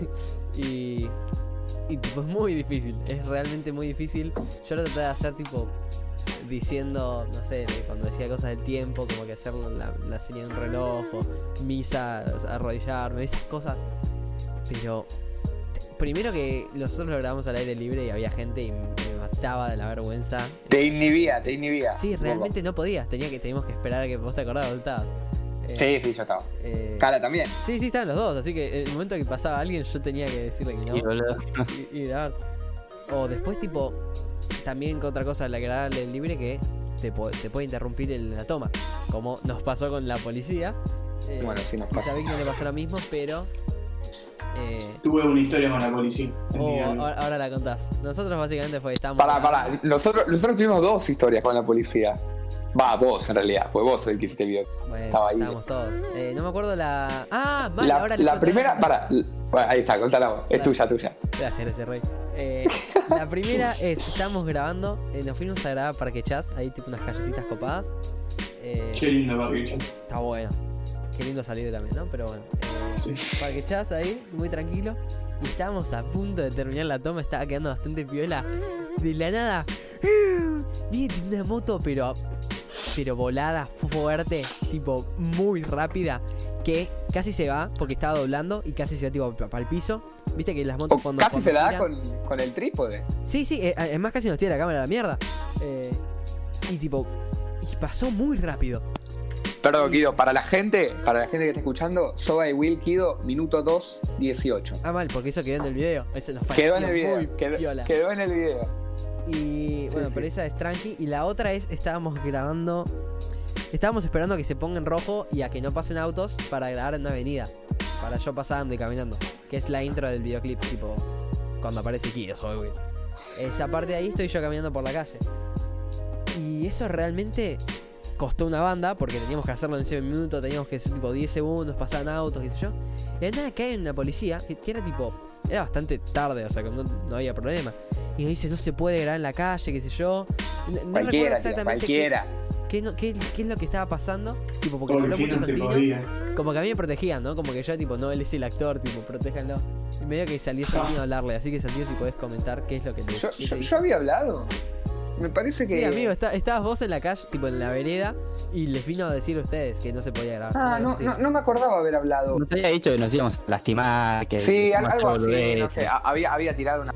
y. Y tipo, es muy difícil, es realmente muy difícil. Yo lo traté de hacer tipo diciendo, no sé, cuando decía cosas del tiempo, como que hacer la, la señal de un reloj, o misa, arrodillarme, esas cosas. Pero primero que nosotros lo grabamos al aire libre y había gente y me mataba de la vergüenza. Te inhibía, te inhibía. Sí, realmente no podía. Tenía que, teníamos que esperar a que vos te acordabas dónde estabas. Eh, Sí, sí, yo estaba. eh, Cala también. sí, sí, estaban los dos. Así que en el momento que pasaba alguien, yo tenía que decirle que no. Y, boludo, y, y grabar. O después, tipo, también que otra cosa, la grabar el libre que te, te puede interrumpir en la toma. Como nos pasó con la policía. Eh, Bueno, sí nos pasa. a Vic no le pasó lo mismo, pero. Eh, Tuve una historia con la policía. oh, ahora la contás. Nosotros básicamente fue estábamos. Pará, pará. Nosotros, nosotros tuvimos dos historias con la policía. Va, vos en realidad. Fue vos el que hiciste el video. Bueno, Estaba ahí. estábamos todos. Eh, no me acuerdo la. Ah, mal, La, ahora la primera. Bueno, ahí está, contala vos. Es tuya, tuya. Gracias, gracias, Rey. Eh, la primera es, estábamos grabando, eh, nos fuimos a grabar Parque Chas, ahí tipo unas callecitas copadas. Eh, Qué lindo Parque está bueno. Qué lindo salir también, ¿no? Pero bueno. eh, Sí. Parque Chas ahí, muy tranquilo. Y estábamos a punto de terminar la toma, estaba quedando bastante piola. De la nada, viene una moto, pero pero volada fuerte, tipo muy rápida, que casi se va porque estaba doblando y casi se va tipo para el piso. Viste que las motos O cuando casi cuando se la da con, con el trípode. Sí, sí, eh, además casi nos tira la cámara a la mierda. Eh, y tipo, y pasó muy rápido. Perdón, Kido, para la gente, para la gente que está escuchando, Soba y Will Kido, minuto 2, 18. Ah, mal, porque eso quedó en el video. Eso nos Quedó en el video. muy Quedó, piola. quedó en el video. Y bueno, sí. pero esa es tranqui. Y la otra es, estábamos grabando. Estábamos esperando a que se ponga en rojo y a que no pasen autos para grabar en una avenida. Para yo pasando y caminando. Que es la intro del videoclip, tipo. Cuando aparece Kido, soy Will. Esa parte de ahí estoy yo caminando por la calle. Y eso realmente costó una banda, porque teníamos que hacerlo en 7 minutos, teníamos que hacer tipo 10 segundos, pasaban autos, qué sé yo. Y de nada cae una policía, que, que era tipo. Era bastante tarde, o sea que no, no había problema. Y nos dice, no se puede grabar en la calle, qué sé yo. No, no recuerdo exactamente qué- cualquiera. qué, qué- qué es lo que estaba pasando. Tipo, porque me ¿Por habló mucho Santino. Como que a mí me protegían, ¿no? Como que yo, tipo, no, él es el actor, tipo, protéjanlo. Y medio que salió Santino a hablarle, así que Santino, si podés comentar qué es lo que te, Yo, yo- yo había hablado. Me parece que. Sí, amigo, está- estabas vos en la calle, tipo en la vereda, y les vino a decir a ustedes que no se podía grabar. Ah, no, no, no me acordaba haber hablado. Nos había dicho que nos íbamos a lastimar, que Sí, algo así, no sé. Había, había tirado una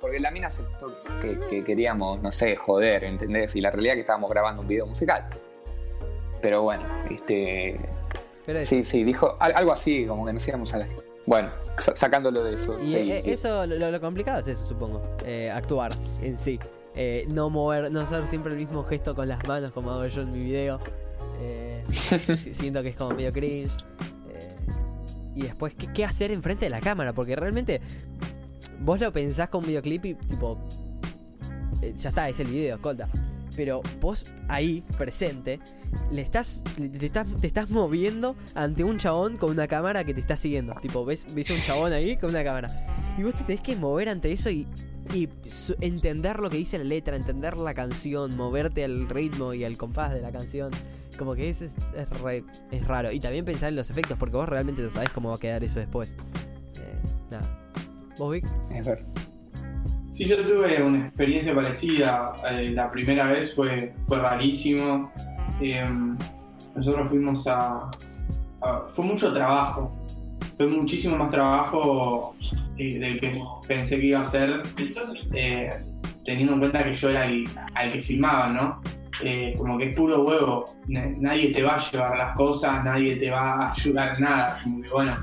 porque la mina aceptó que, que queríamos, no sé, joder, ¿entendés? Y la realidad es que estábamos grabando un video musical. Pero bueno, este. Pero Sí, sí, dijo al- algo así, como que nos íbamos a la. Bueno, sa- sacándolo de eso. Y sí, eh, sí. eso, lo, lo complicado es eso, supongo. Eh, actuar en sí. Eh, no mover, no hacer siempre el mismo gesto con las manos como hago yo en mi video. Eh, si- siento que es como medio cringe. Eh, y después, ¿qué, qué hacer enfrente de la cámara? Porque realmente vos lo pensás con un videoclip y tipo... ya está, es el video, escolta. Pero vos ahí, presente, le estás, te, estás, te estás moviendo ante un chabón con una cámara que te está siguiendo. Tipo, ves, ves un chabón ahí con una cámara. Y vos te tenés que mover ante eso y, y entender lo que dice la letra, entender la canción, moverte al ritmo y al compás de la canción. Como que es, es, es re- es raro. Y también pensar en los efectos, porque vos realmente no sabés cómo va a quedar eso después. Eh, nada. ¿Vos, Vic? Es ver. Sí, yo tuve una experiencia parecida. Eh, la primera vez fue, fue rarísimo. Eh, nosotros fuimos a, a- Fue mucho trabajo. Fue muchísimo más trabajo del que pensé que iba a ser, eh, teniendo en cuenta que yo era el, al que filmaba, ¿no? Eh, como que es puro huevo. Na- nadie te va a llevar las cosas, nadie te va a ayudar nada. Como que bueno,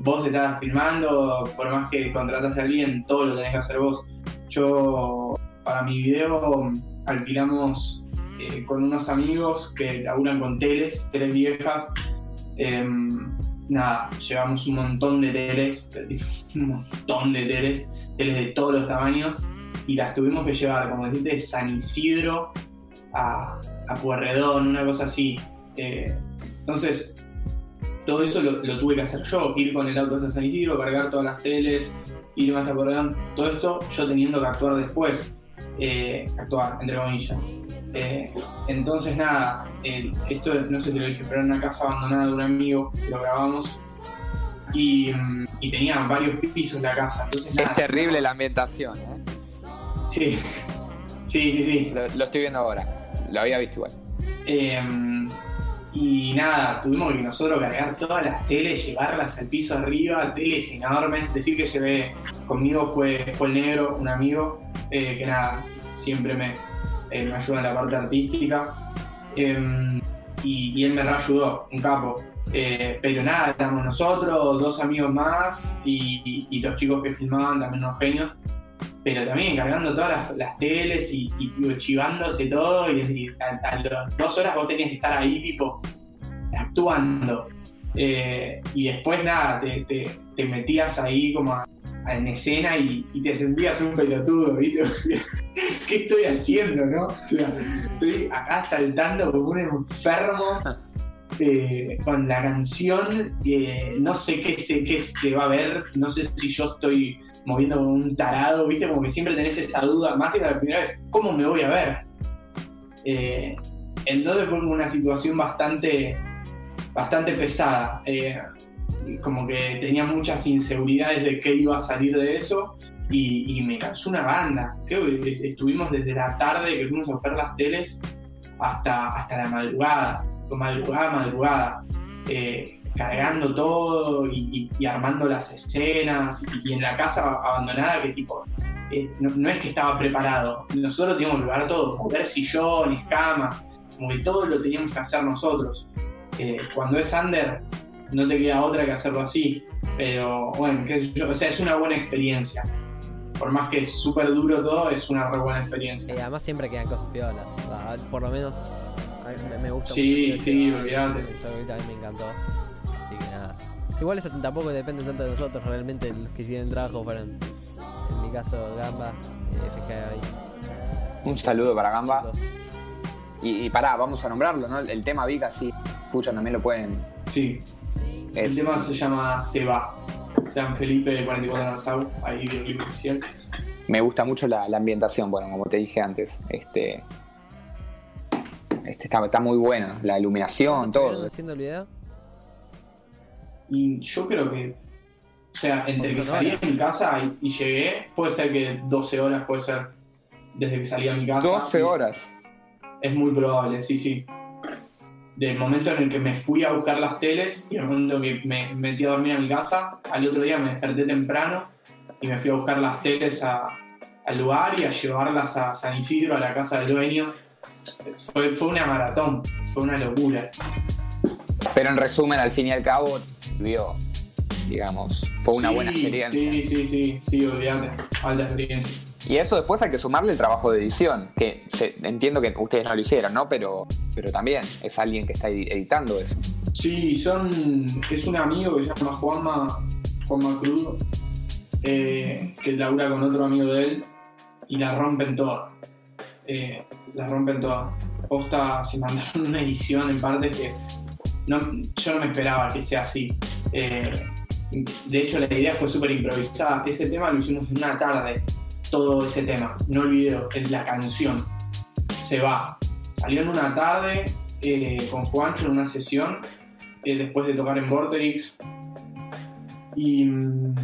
vos estás filmando, por más que contratas a alguien, todo lo tenés que hacer vos. Yo, para mi video, alquilamos eh, con unos amigos que laburan con teles, teles viejas. Em, nada, llevamos un montón de teles, un montón de teles, teles de todos los tamaños, y las tuvimos que llevar, como decirte, de San Isidro a, a Puerredón, una cosa así. Eh, entonces, todo eso lo, tuve que hacer yo, ir con el auto hasta San Isidro, cargar todas las teles, irme hasta Puerredón, todo esto yo teniendo que actuar después, eh, actuar, entre comillas. Eh, entonces nada, esto no sé si lo dije, pero era una casa abandonada de un amigo lo grabamos y, mm, y tenía varios pisos la casa, entonces nada. Es terrible la ambientación, ¿eh? Sí, sí, sí, sí. Lo, lo estoy viendo ahora. Lo había visto igual. Y nada, tuvimos que nosotros cargar todas las teles, llevarlas al piso arriba, teles enormes. Decir que llevé conmigo fue, fue el negro, un amigo, eh, que nada, siempre me, eh, me ayuda en la parte artística. Eh, y, él me reayudó, un capo. Eh, pero nada, estamos nosotros, dos amigos más y, y- y los chicos que filmaban, también unos genios. Pero también cargando todas las, teles y, chivándose todo. Y, a, las dos horas vos tenías que estar ahí, tipo, actuando. Eh, y después, nada, te, metías ahí como en escena y, y te sentías un pelotudo, ¿viste? ¿Qué estoy haciendo, no? O sea, estoy acá saltando como un enfermo. eh, con la canción, no sé qué, sé qué es que va a haber, no sé si yo estoy moviendo un tarado, ¿viste? Como que siempre tenés esa duda, más que la primera vez, ¿cómo me voy a ver? Eh, entonces fue una situación bastante, bastante pesada. eh, como que tenía muchas inseguridades de qué iba a salir de eso y, me cansó una banda. Creo que estuvimos desde la tarde que fuimos a ver las teles hasta, hasta la madrugada, madrugada, madrugada. eh, cargando todo y, y- y armando las escenas y, y en la casa abandonada que tipo eh, no, no es que estaba preparado nosotros teníamos que preparar todo mover sillones camas como que todo lo teníamos que hacer nosotros Eh, cuando es under no te queda otra que hacerlo así pero bueno qué sé yo, o sea es una buena experiencia por más que es súper duro todo es una re buena experiencia Eh, además siempre quedan cosas piolas. por lo menos me, me gusta Sí, mucho. sí, Eso, olvidate. Eso a mí me encantó. Así que nada. Igual eso tampoco depende tanto de nosotros, realmente los que hicieron el trabajo fueron, en mi caso, Gamba, eh, FG ahí. Un saludo para Gamba. Y, y pará, vamos a nombrarlo, ¿no? El tema Vika, sí. Escuchan, también lo pueden. sí El tema se llama Se va. San Felipe de 44 Nassau, ahí videoclip oficial. me gusta mucho la, la ambientación, bueno, como te dije antes. Este. Este está, está muy bueno. La iluminación, ¿Estuvieron todo. haciendo el video? Y yo creo que, o sea, entre que salí de mi casa y, y llegué, puede ser que 12 horas, puede ser desde que salí a mi casa. 12 Y horas. Es muy probable, sí, sí. Del momento en el que me fui a buscar las teles y el momento que me metí a dormir a mi casa, al otro día me desperté temprano y me fui a buscar las teles a, al lugar y a llevarlas a San Isidro, a la casa del dueño. Fue, fue una maratón, fue una locura. Pero en resumen, al fin y al cabo, vio, digamos, fue una Sí, buena experiencia. Sí, sí, sí, sí, olvídate. Alta experiencia. Y eso después hay que sumarle el trabajo de edición, que se- entiendo que ustedes no lo hicieron, ¿no? Pero, pero también es alguien que está edi- editando eso. Sí, son. Es un amigo que se llama Juanma, Juanma Crudo, eh, que labura con otro amigo de él y la rompen todas. Eh, la rompen todas. Posta, se mandaron una edición en parte que no, yo no me esperaba que sea así. Eh, de hecho, la idea fue súper improvisada. Ese tema lo hicimos en una tarde, todo ese tema, no el video, la canción. Se va. Salió en una tarde eh, con Juancho en una sesión eh, después de tocar en Vorterix. Y, mm,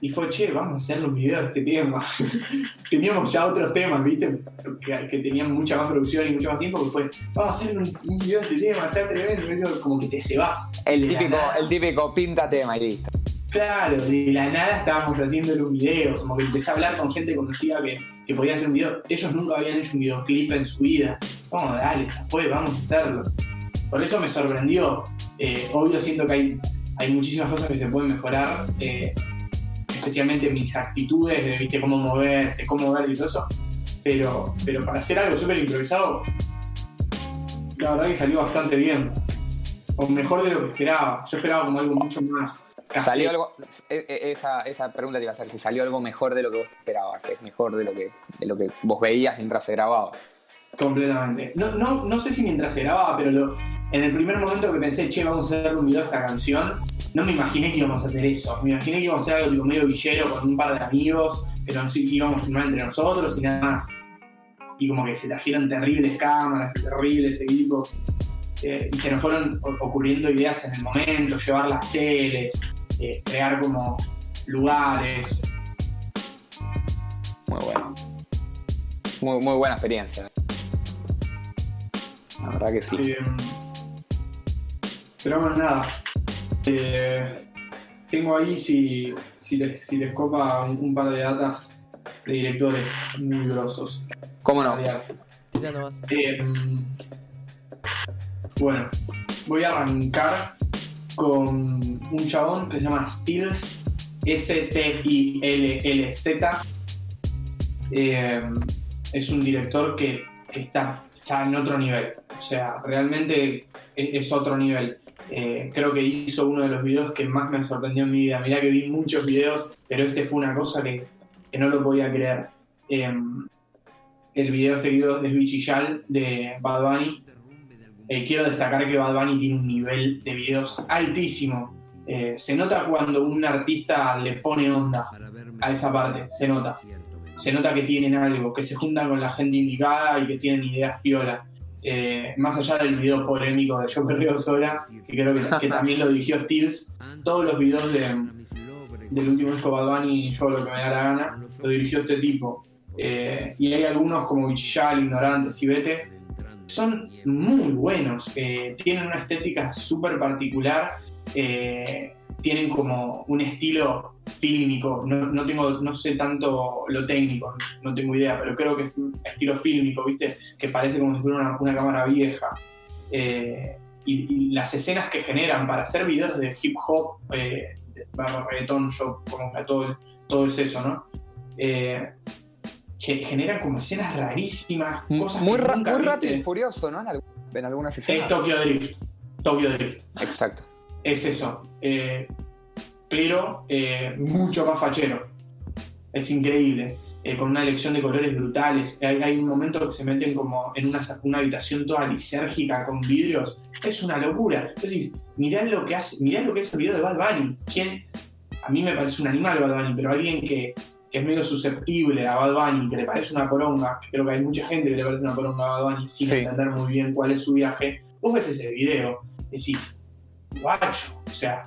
y fue, che, vamos a hacer un video de este tema. Teníamos ya otros temas, ¿viste? Que, que tenían mucha más producción y mucho más tiempo, que fue, vamos a hacer un, un video de este tema, está tremendo. Como que te cebas. El típico, el típico pinta tema y listo. Claro, de la nada estábamos haciéndole un video, como que empecé a hablar con gente conocida que, que podía hacer un video. Ellos nunca habían hecho un videoclip en su vida. Vamos, dale, ya fue, vamos a hacerlo. Por eso me sorprendió. Eh, obvio siento que hay, hay muchísimas cosas que se pueden mejorar, eh, especialmente mis actitudes de ¿viste? cómo moverse, cómo ver y todo eso. Pero, pero para hacer algo súper improvisado, la verdad que salió bastante bien. O mejor de lo que esperaba. Yo esperaba como algo mucho más. ¿Salió algo? e- e- Esa, esa pregunta te iba a hacer, si salió algo mejor de lo que vos esperabas, es mejor de lo que, de lo que vos veías mientras se grababa. Completamente. No, no, no sé si mientras se grababa, pero lo- en el primer momento que pensé, che, vamos a hacer un video de esta canción, no me imaginé que íbamos a hacer eso. Me imaginé que íbamos a hacer algo tipo medio villero con un par de amigos, que nos íbamos a filmar entre nosotros y nada más. Y como que se trajeron terribles cámaras, terribles equipos. eh, y se nos fueron ocurriendo ideas en el momento, llevar las teles, eh, crear como lugares. Muy bueno. Muy, muy buena experiencia. La verdad que sí. Eh, pero bueno, nada. Eh, tengo ahí, si, si, les, si les copa, un, un par de datas de directores muy grosos. ¿Cómo no? Eh, bueno, voy a arrancar con un chabón que se llama Stills, S-T-I-L-L-Z. Eh, es un director que, que está, está en otro nivel. O sea, realmente es, es otro nivel. Eh, creo que hizo uno de los videos que más me sorprendió en mi vida. Mirá que vi muchos videos, pero este fue una cosa que, que no lo podía creer. Eh, el video este video es Bichillal de Bad Bunny. Eh, quiero destacar que Bad Bunny tiene un nivel de videos altísimo. Eh, se nota cuando un artista le pone onda a esa parte, se nota. Se nota que tienen algo, que se juntan con la gente indicada y que tienen ideas piola. Eh, más allá del video polémico de Yo Perreo Sola, que creo que, también lo dirigió Stills, todos los videos de, del último disco Bad Bunny, Yo lo que me da la gana, lo dirigió este tipo. Eh, y hay algunos como Bichillal, Ignorantes y son muy buenos, tienen una estética súper particular, eh, tienen como un estilo fílmico, no, no tengo, no sé tanto lo técnico, no tengo idea, pero creo que es un estilo fílmico, ¿viste? Que parece como si fuera una, una cámara vieja. Eh, y, y las escenas que generan para hacer videos de hip hop, eh, de barra reggaetón, yo como que todo, todo es eso, ¿no? Eh, que generan como escenas rarísimas, cosas Muy, ra- muy rápido y furioso, ¿no? En, algu- en algunas Es escenas. Tokyo Drift. Tokyo Drift. Exacto. Es eso. Eh, pero eh, mucho más fachero. Es increíble. Eh, con una elección de colores brutales. Hay, hay un momento que se meten como en una, una habitación toda lisérgica con vidrios. Es una locura. Es decir, mirá lo que hace, mirá lo que es el video de Bad Bunny. ¿Quién? A mí me parece un animal Bad Bunny, pero alguien que, que es medio susceptible a Bad Bunny, que le parece una poronga, creo que hay mucha gente que le parece una poronga a Bad Bunny sin Sí. entender muy bien cuál es su viaje. Vos ves ese video, decís, guacho, o sea,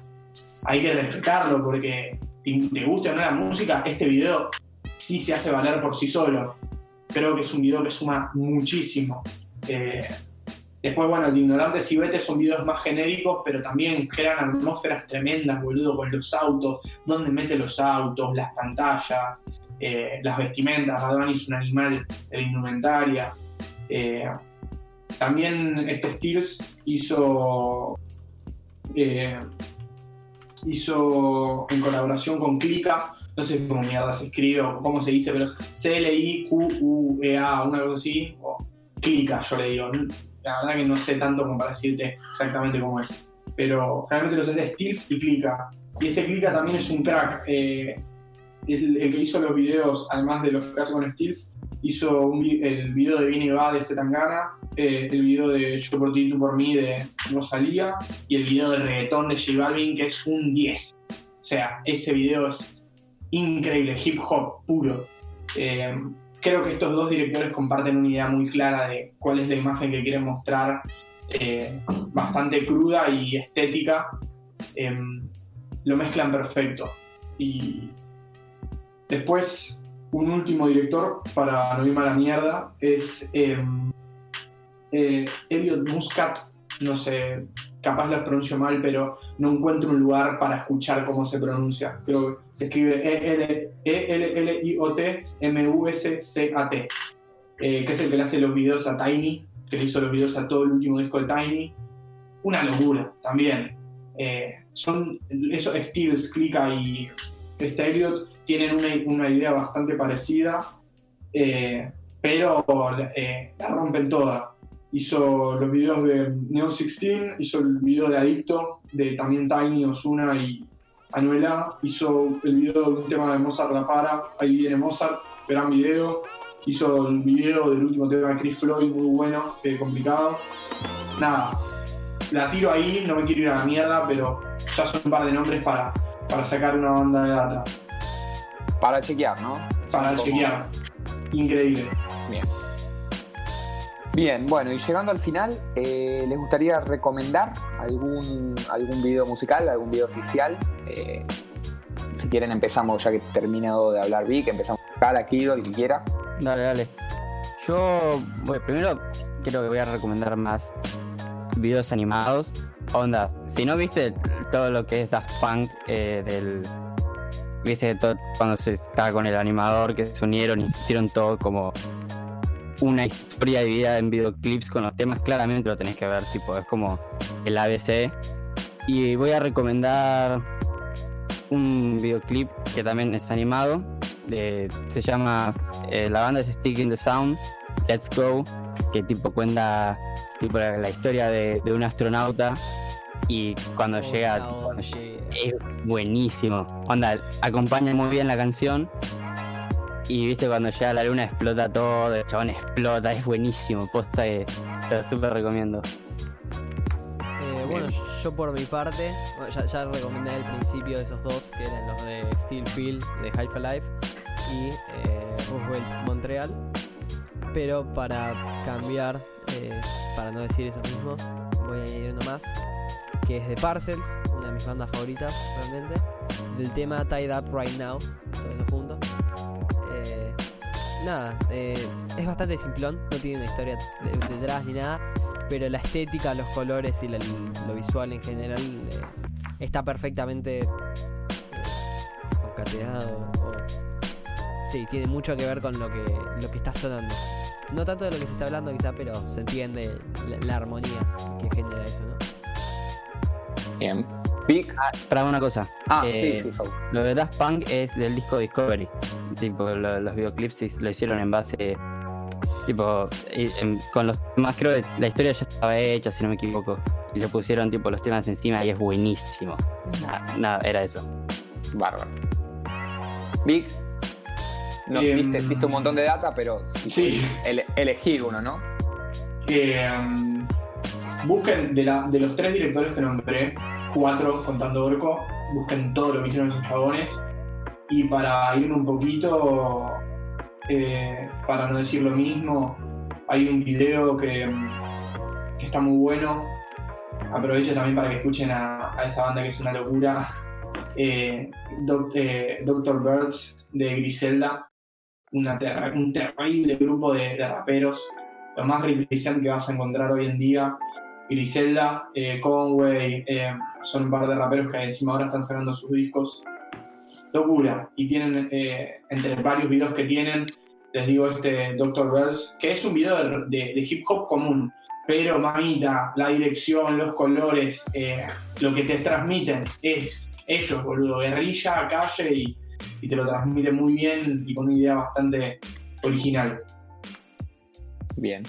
hay que respetarlo porque te, te gusta o no la música, este video sí se hace valer por sí solo. Creo que es un video que suma muchísimo. Eh, después, bueno, el de Ignorantes y Vete son videos más genéricos, pero también crean atmósferas tremendas, boludo, con los autos, dónde mete los autos, las pantallas. eh, las vestimentas, Bad es un animal de la indumentaria. Eh, también este Steels hizo, hizo en colaboración con Clica, no sé cómo mierda se escribe o cómo se dice, pero C-L-I-Q-U-E-A, una cosa así, o Clica, yo le digo. La verdad que no sé tanto como para decirte exactamente cómo es. Pero realmente los hace Steels y Clica. Y este Clica también es un crack. Eh, el, que hizo los videos, además de los que hace con Steels, hizo el video de Vini Va de Zetangana, eh, el video de Yo por ti, tú por mí de Rosalía y el video de reggaetón de J Balvin, que es un 10. O sea, ese video es increíble, hip hop puro. Eh, creo que estos dos directores comparten una idea muy clara de cuál es la imagen que quieren mostrar, eh, bastante cruda y estética. Eh, lo mezclan perfecto. Y después, un último director, para no irme a la mierda, es Elliot Muscat. No sé, capaz la pronuncio mal, pero no encuentro un lugar para escuchar cómo se pronuncia. Creo que se escribe E-L-L-I-O-T-M-U-S-C-A-T, eh, que es el que le hace los videos a Tiny, que le hizo los videos a todo el último disco de Tiny. Una locura también. Eh, son esos Steels, Clica y este Elliot tienen una, idea bastante parecida, eh, pero eh, la rompen toda. Hizo los videos de Neo 16, hizo el video de Adicto, de también Tiny, Osuna y Anuela, hizo el video de un tema de Mozart La Para, ahí viene Mozart, gran video, hizo el video del último tema de Chris Floyd, muy bueno, complicado. Nada, la tiro ahí, no me quiero ir a la mierda, pero ya son un par de nombres para, para sacar una banda de data. Para chequear, ¿no? Para chequear. Increíble. Bien. Bien, bueno, y llegando al final, eh, ¿les gustaría recomendar algún, algún video musical, algún video oficial? Eh, si quieren empezamos, ya que he terminado de hablar Vic, empezamos acá, aquí, el que quiera. Dale, dale. Yo, bueno, primero creo que voy a recomendar más videos animados. Onda, si no viste todo lo que es Daft Punk eh, del... Viste todo, cuando se estaba con el animador que se unieron y hicieron todo como una historia dividida en videoclips con los temas, claramente lo tenés que ver, tipo, es como el ABC. Y voy a recomendar un videoclip que también es animado, se llama, eh, la banda es Stick in the Sound, Let's Go, que tipo cuenta tipo, la, historia de, un astronauta y cuando Oh, llega, onda. es buenísimo. Onda, acompaña muy bien la canción. Y viste, cuando llega la luna explota todo, el chabón explota, es buenísimo. Posta que te lo súper recomiendo. Eh, bueno, yo por mi parte, ya, ya recomendé al principio esos dos, que eran los de Steel Field, de Half Life, y eh, Roosevelt Montreal. Pero para cambiar, eh, para no decir esos mismos, voy a añadir uno más, que es de Parcels, una de mis bandas favoritas realmente, del tema Tied Up Right Now, todo eso junto. Eh, nada, eh, es bastante simplón, no tiene una historia de- detrás ni nada, pero la estética, los colores y lo visual en general eh, está perfectamente eh, concatenado. o- sí, tiene mucho que ver con lo que, lo que está sonando. No tanto de lo que se está hablando quizá, pero se entiende la, la armonía que genera eso, ¿no? Bien. Vic. Para una cosa. Ah, eh, sí, sí, Fau. Lo de Daft Punk es del disco Discovery. Tipo, lo- los videoclips lo hicieron en base. Tipo, y- en- con los temas, creo que la historia ya estaba hecha, si no me equivoco. Y le pusieron tipo los temas encima y es buenísimo. Nada, era eso. Bárbaro. No, Em, viste, viste un montón de data, pero Sí. ele- elegir uno, ¿no? Eh, busquen de, la, de los tres directores que nombré, cuatro contando Orco, busquen todo lo que hicieron esos chabones. Y para irme un poquito, eh, para no decir lo mismo, hay un video que, está muy bueno. Aprovecho también para que escuchen a, esa banda que es una locura. Eh, eh, Dr. Birds de Griselda, un terrible grupo de, raperos lo más represent que vas a encontrar hoy en día. Griselda, eh, Conway, eh, son un par de raperos que encima ahora están sacando sus discos. locura. Y tienen, eh, entre varios videos que tienen, les digo este Dr. Verse, que es un video de, de- de hip hop común. Pero mamita, la dirección, los colores, lo que te transmiten es ellos, boludo. Guerrilla, calle y, y te lo transmiten muy bien y con una idea bastante original. Bien,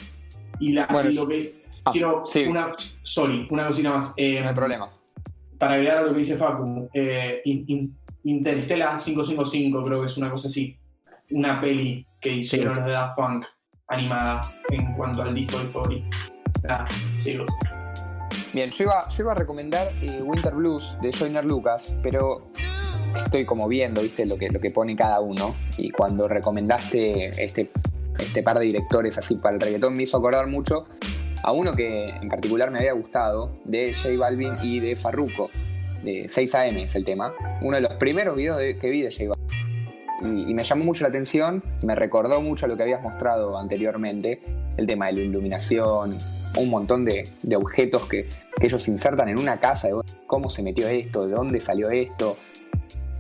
Y, la, Bueno, y lo que Ah, quiero sí. una sorry, una cosita más. Eh, no hay problema. Para agregar a lo que dice Facu, eh, In- In- Interstellar 555 creo que es una cosa así. Una peli que hicieron los de Daft Punk animada en cuanto al disco Discovery. Ah, sigo. Bien, yo iba, yo iba a recomendar eh, Winter Blues de Joyner Lucas, pero estoy como viendo, viste, lo que, lo que pone cada uno. Y cuando recomendaste este, este par de directores así para el reggaetón, me hizo acordar mucho a uno que en particular me había gustado, de J Balvin y de Farruko, de 6am es el tema. Uno de los primeros videos de- que vi de J Balvin. Y, me llamó mucho la atención, me recordó mucho lo que habías mostrado anteriormente, el tema de la iluminación, un montón de, objetos que, que ellos insertan en una casa, cómo se metió esto, de dónde salió esto,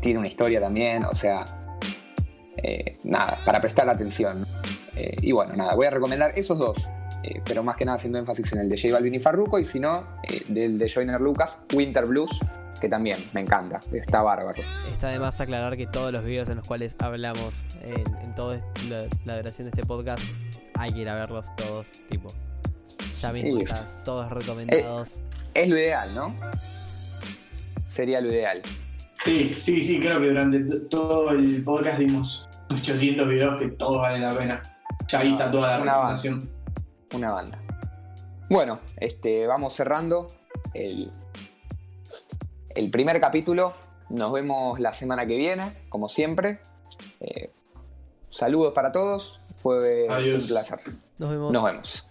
tiene una historia también, o sea, eh, nada, para prestar atención. Eh, y bueno, nada, voy a recomendar esos dos, eh, pero más que nada haciendo énfasis en el de J Balvin y Farruko, y si no, eh, del de Joyner Lucas, Winter Blues, que también me encanta, está bárbaro. Está de más aclarar que todos los videos en los cuales hablamos en, en toda la, la duración de este podcast hay que ir a verlos todos, tipo. Ya mismo Sí. todos recomendados. Es lo ideal, ¿no? Sería lo ideal. Sí, sí, sí, creo que durante todo el podcast dimos 800 videos que todos valen la pena. Ya ahí está toda la Una banda. recomendación. Una banda. Bueno, este, vamos cerrando el, el primer capítulo. Nos vemos la semana que viene, como siempre. Eh, saludos para todos. Fue Adiós. un placer. Nos vemos. Nos vemos.